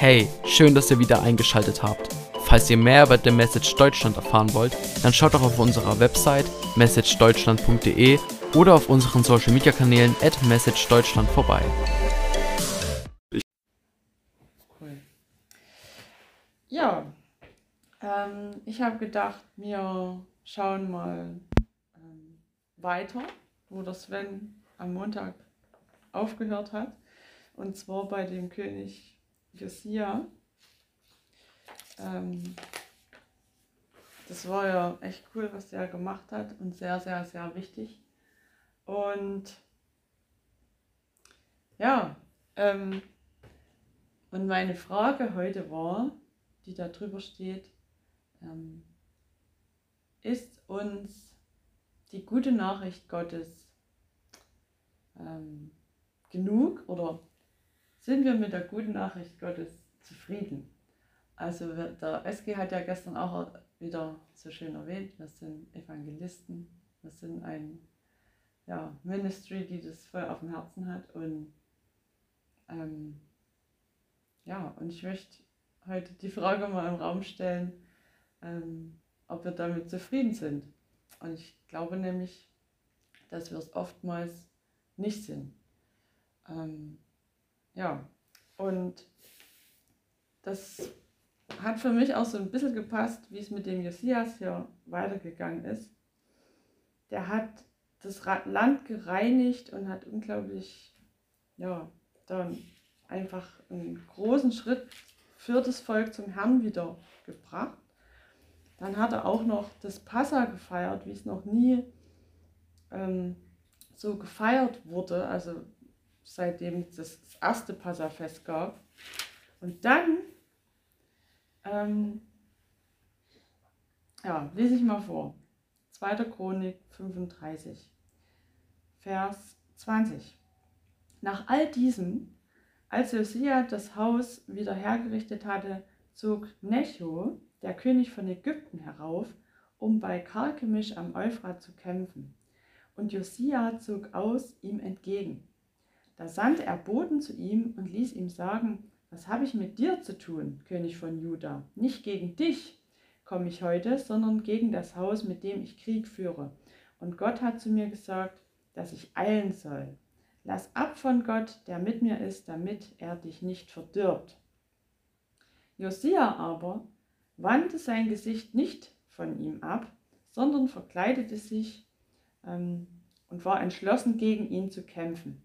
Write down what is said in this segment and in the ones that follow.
Hey, schön, dass ihr wieder eingeschaltet habt. Falls ihr mehr über The Message Deutschland erfahren wollt, dann schaut doch auf unserer Website messagedeutschland.de oder auf unseren Social Media Kanälen at messagedeutschland vorbei. Cool. Ja, ähm, ich habe gedacht, wir schauen mal ähm, weiter, wo der Sven am Montag aufgehört hat. Und zwar bei dem König Josia. Ähm, das war ja echt cool, was der gemacht hat und sehr, sehr, sehr wichtig. Und ja, ähm, und meine Frage heute war, die da drüber steht, ähm, ist uns die gute Nachricht Gottes ähm, genug oder sind wir mit der guten Nachricht Gottes zufrieden? Also der SG hat ja gestern auch wieder so schön erwähnt, wir sind Evangelisten, wir sind ein ja, Ministry, die das voll auf dem Herzen hat und ähm, ja, und ich möchte heute die Frage mal im Raum stellen, ähm, ob wir damit zufrieden sind. Und ich glaube nämlich, dass wir es oftmals nicht sind. Ähm, ja, und das hat für mich auch so ein bisschen gepasst, wie es mit dem Josias hier weitergegangen ist. Der hat das Land gereinigt und hat unglaublich, ja, dann einfach einen großen Schritt für das Volk zum Herrn wieder gebracht. Dann hat er auch noch das Passa gefeiert, wie es noch nie ähm, so gefeiert wurde, also seitdem es das erste Passafest gab. Und dann, ähm, ja, lese ich mal vor. 2. Chronik 35, Vers 20. Nach all diesem, als Josia das Haus wieder hergerichtet hatte, zog Necho, der König von Ägypten, herauf, um bei Karkemisch am Euphrat zu kämpfen. Und Josia zog aus ihm entgegen. Da sandte er Boten zu ihm und ließ ihm sagen, was habe ich mit dir zu tun, König von Juda? Nicht gegen dich komme ich heute, sondern gegen das Haus, mit dem ich Krieg führe. Und Gott hat zu mir gesagt, dass ich eilen soll. Lass ab von Gott, der mit mir ist, damit er dich nicht verdirbt. Josia aber wandte sein Gesicht nicht von ihm ab, sondern verkleidete sich ähm, und war entschlossen, gegen ihn zu kämpfen.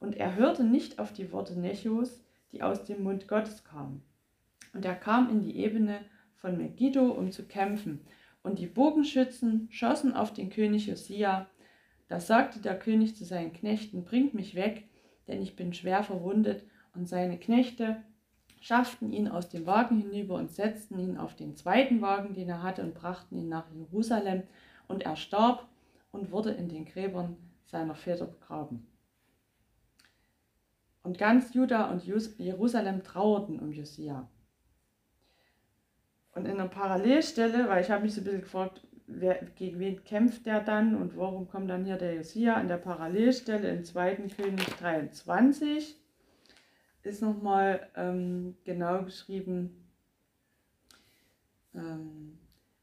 Und er hörte nicht auf die Worte Nechos, die aus dem Mund Gottes kamen. Und er kam in die Ebene von Megiddo, um zu kämpfen. Und die Bogenschützen schossen auf den König Josia. Da sagte der König zu seinen Knechten, bringt mich weg, denn ich bin schwer verwundet. Und seine Knechte schafften ihn aus dem Wagen hinüber und setzten ihn auf den zweiten Wagen, den er hatte, und brachten ihn nach Jerusalem. Und er starb und wurde in den Gräbern seiner Väter begraben. Und ganz Juda und Jerusalem trauerten um Josia. Und in einer Parallelstelle, weil ich habe mich so ein bisschen gefragt, wer, gegen wen kämpft der dann und warum kommt dann hier der Josia? In der Parallelstelle in 2. König 23 ist nochmal ähm, genau geschrieben, ähm,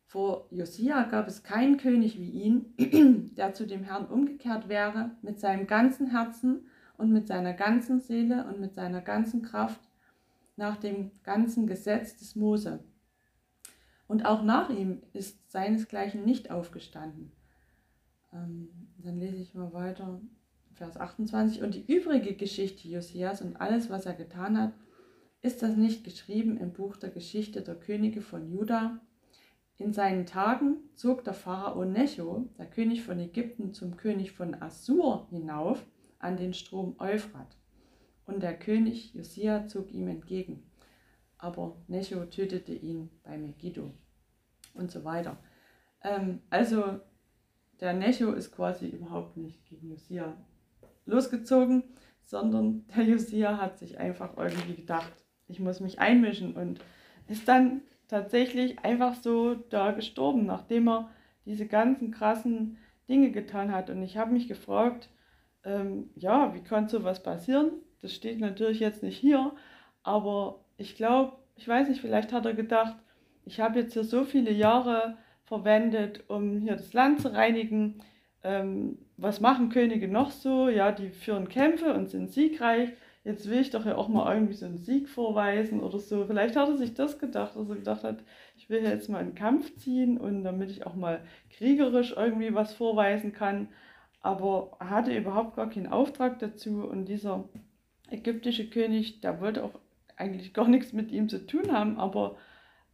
vor Josia gab es keinen König wie ihn, der zu dem Herrn umgekehrt wäre mit seinem ganzen Herzen und mit seiner ganzen Seele und mit seiner ganzen Kraft nach dem ganzen Gesetz des Mose. Und auch nach ihm ist seinesgleichen nicht aufgestanden. Ähm, dann lese ich mal weiter, Vers 28. Und die übrige Geschichte Josias und alles, was er getan hat, ist das nicht geschrieben im Buch der Geschichte der Könige von Juda? In seinen Tagen zog der Pharao Necho, der König von Ägypten, zum König von Assur hinauf an den Strom Euphrat. Und der König Josia zog ihm entgegen. Aber Necho tötete ihn bei Megiddo und so weiter. Ähm, also der Necho ist quasi überhaupt nicht gegen Josia losgezogen, sondern der Josia hat sich einfach irgendwie gedacht, ich muss mich einmischen und ist dann tatsächlich einfach so da gestorben, nachdem er diese ganzen krassen Dinge getan hat. Und ich habe mich gefragt, ähm, ja, wie kann sowas passieren? Das steht natürlich jetzt nicht hier, aber ich glaube, ich weiß nicht, vielleicht hat er gedacht, ich habe jetzt hier so viele Jahre verwendet, um hier das Land zu reinigen. Ähm, was machen Könige noch so? Ja, die führen Kämpfe und sind siegreich. Jetzt will ich doch ja auch mal irgendwie so einen Sieg vorweisen oder so. Vielleicht hat er sich das gedacht, dass er gedacht hat, ich will jetzt mal einen Kampf ziehen und damit ich auch mal kriegerisch irgendwie was vorweisen kann. Aber er hatte überhaupt gar keinen Auftrag dazu. Und dieser ägyptische König, der wollte auch eigentlich gar nichts mit ihm zu tun haben, aber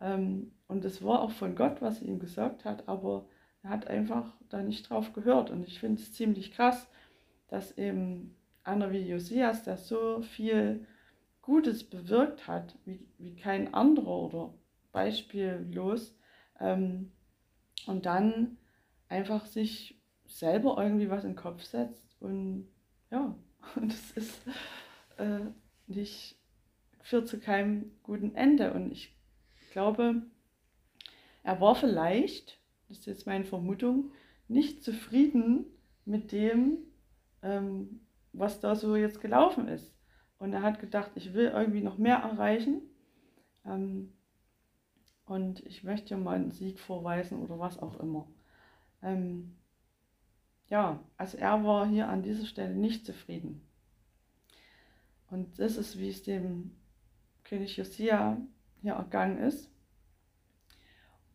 ähm, und es war auch von Gott, was er ihm gesagt hat, aber er hat einfach da nicht drauf gehört. Und ich finde es ziemlich krass, dass eben einer wie Josias, der so viel Gutes bewirkt hat, wie, wie kein anderer oder beispiellos, ähm, und dann einfach sich selber irgendwie was in den Kopf setzt und ja, und das ist äh, nicht, führt zu keinem guten Ende. Und ich glaube, er war vielleicht, das ist jetzt meine Vermutung, nicht zufrieden mit dem, ähm, was da so jetzt gelaufen ist. Und er hat gedacht, ich will irgendwie noch mehr erreichen. Ähm, und ich möchte mal einen Sieg vorweisen oder was auch immer. Ähm, ja, also er war hier an dieser Stelle nicht zufrieden. Und das ist, wie es dem König Josia hier ergangen ist.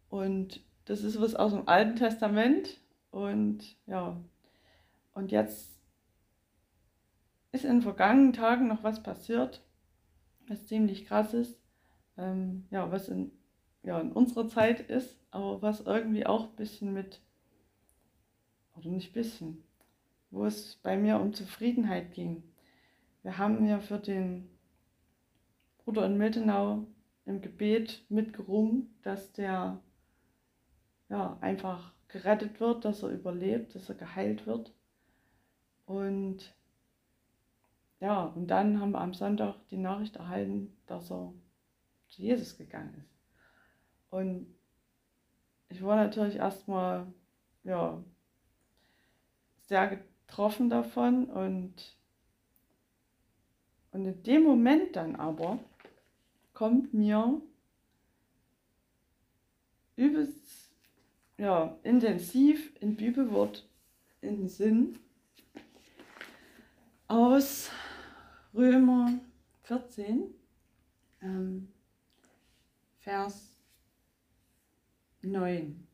Und das ist was aus dem Alten Testament. Und ja, und jetzt ist in den vergangenen Tagen noch was passiert, was ziemlich krass ist. Ähm, ja, was in, ja, in unserer Zeit ist, aber was irgendwie auch ein bisschen mit, oder nicht bisschen, wo es bei mir um Zufriedenheit ging. Wir haben ja für den Bruder in Miltenau im Gebet mitgerungen, dass der ja, einfach gerettet wird, dass er überlebt, dass er geheilt wird. Und ja, und dann haben wir am Sonntag die Nachricht erhalten, dass er zu Jesus gegangen ist. Und ich war natürlich erstmal ja, sehr getroffen davon und, und in dem Moment dann aber kommt mir übelst ja, intensiv in Bibelwort in den Sinn aus Römer 14, ähm, Vers 9.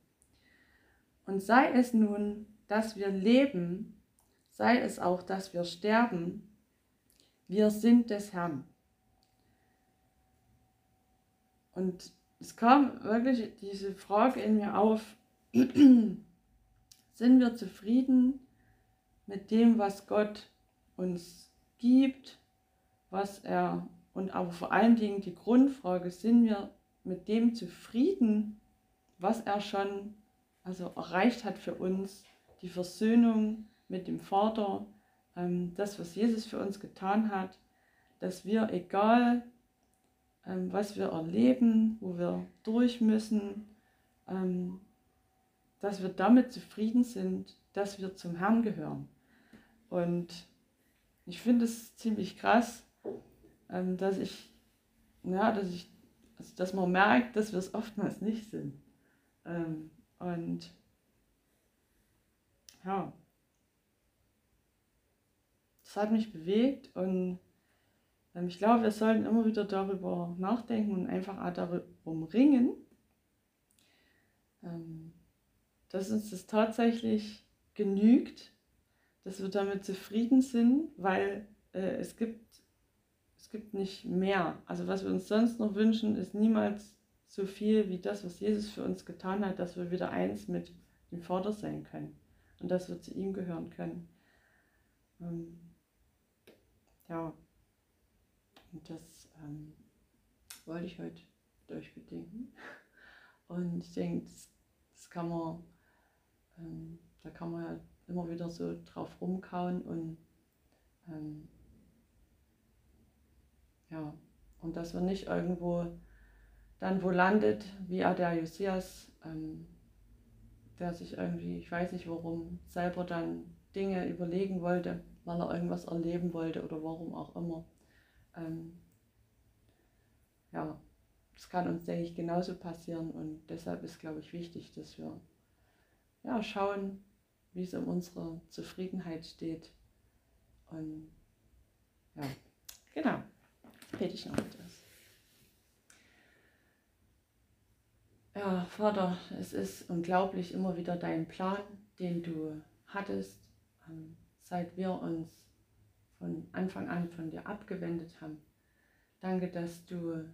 Und sei es nun, dass wir leben, sei es auch, dass wir sterben, wir sind des Herrn. Und es kam wirklich diese Frage in mir auf, sind wir zufrieden mit dem, was Gott uns gibt, was er, und aber vor allen Dingen die Grundfrage, sind wir mit dem zufrieden, was er schon also erreicht hat für uns, die Versöhnung mit dem Vater, ähm, das, was Jesus für uns getan hat, dass wir, egal ähm, was wir erleben, wo wir durch müssen, ähm, dass wir damit zufrieden sind, dass wir zum Herrn gehören. Und ich finde es ziemlich krass, dass ich, ja, dass ich, also dass man merkt, dass wir es oftmals nicht sind. Und ja, das hat mich bewegt und ähm, ich glaube, wir sollten immer wieder darüber nachdenken und einfach auch darum ringen, ähm, dass uns das tatsächlich genügt, dass wir damit zufrieden sind, weil äh, es, gibt, es gibt nicht mehr. Also was wir uns sonst noch wünschen, ist niemals so viel wie das, was Jesus für uns getan hat, dass wir wieder eins mit dem Vater sein können und dass wir zu ihm gehören können. Ähm, ja, und das ähm, wollte ich heute durchbedenken. Und ich denke, das, das kann man, ähm, da kann man ja immer wieder so drauf rumkauen und ähm, ja, und dass man nicht irgendwo dann wo landet, wie der Josias, ähm, der sich irgendwie, ich weiß nicht warum, selber dann Dinge überlegen wollte, weil er irgendwas erleben wollte oder warum auch immer. Ähm, das kann uns, denke ich, genauso passieren. Und deshalb ist, glaube ich, wichtig, dass wir ja, schauen, wie es um unsere Zufriedenheit steht. Und ja, genau, bete ich noch mit uns. Ja, Vater, es ist unglaublich immer wieder dein Plan, den du hattest, ähm, seit wir uns von Anfang an von dir abgewendet haben. Danke, dass du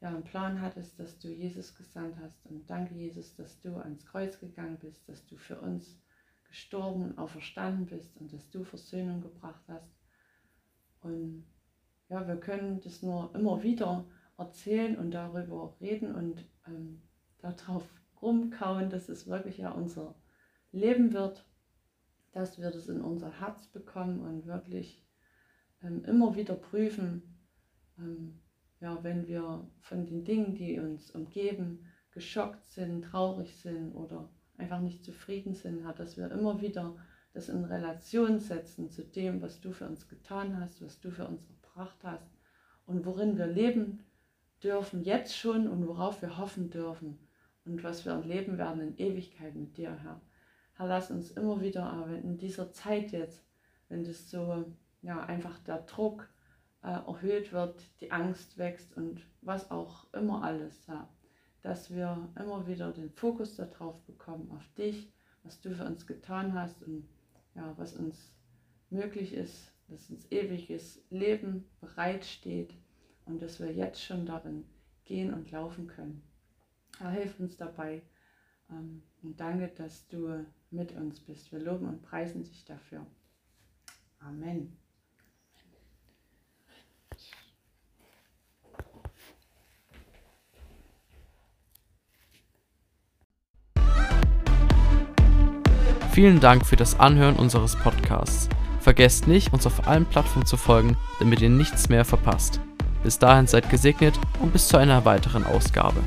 ja einen Plan hattest, dass du Jesus gesandt hast. Und danke, Jesus, dass du ans Kreuz gegangen bist, dass du für uns gestorben und auferstanden bist und dass du Versöhnung gebracht hast. Und ja, wir können das nur immer wieder erzählen und darüber reden und ähm, darauf rumkauen, dass es wirklich ja unser Leben wird, dass wir das in unser Herz bekommen und wirklich ähm, immer wieder prüfen, ähm, ja, wenn wir von den Dingen, die uns umgeben, geschockt sind, traurig sind oder einfach nicht zufrieden sind, hat, dass wir immer wieder das in Relation setzen zu dem, was du für uns getan hast, was du für uns erbracht hast und worin wir leben dürfen, jetzt schon und worauf wir hoffen dürfen und was wir erleben werden in Ewigkeit mit dir, Herr. Herr, lass uns immer wieder in dieser Zeit jetzt, wenn das so ja, einfach der Druck äh, erhöht wird, die Angst wächst und was auch immer alles, Herr, dass wir immer wieder den Fokus darauf bekommen, auf dich, was du für uns getan hast und ja, was uns möglich ist, dass uns ewiges Leben bereitsteht und dass wir jetzt schon darin gehen und laufen können. Herr, hilf uns dabei ähm, und danke, dass du mit uns bist. Wir loben und preisen dich dafür. Amen. Vielen Dank für das Anhören unseres Podcasts. Vergesst nicht, uns auf allen Plattformen zu folgen, damit ihr nichts mehr verpasst. Bis dahin seid gesegnet und bis zu einer weiteren Ausgabe.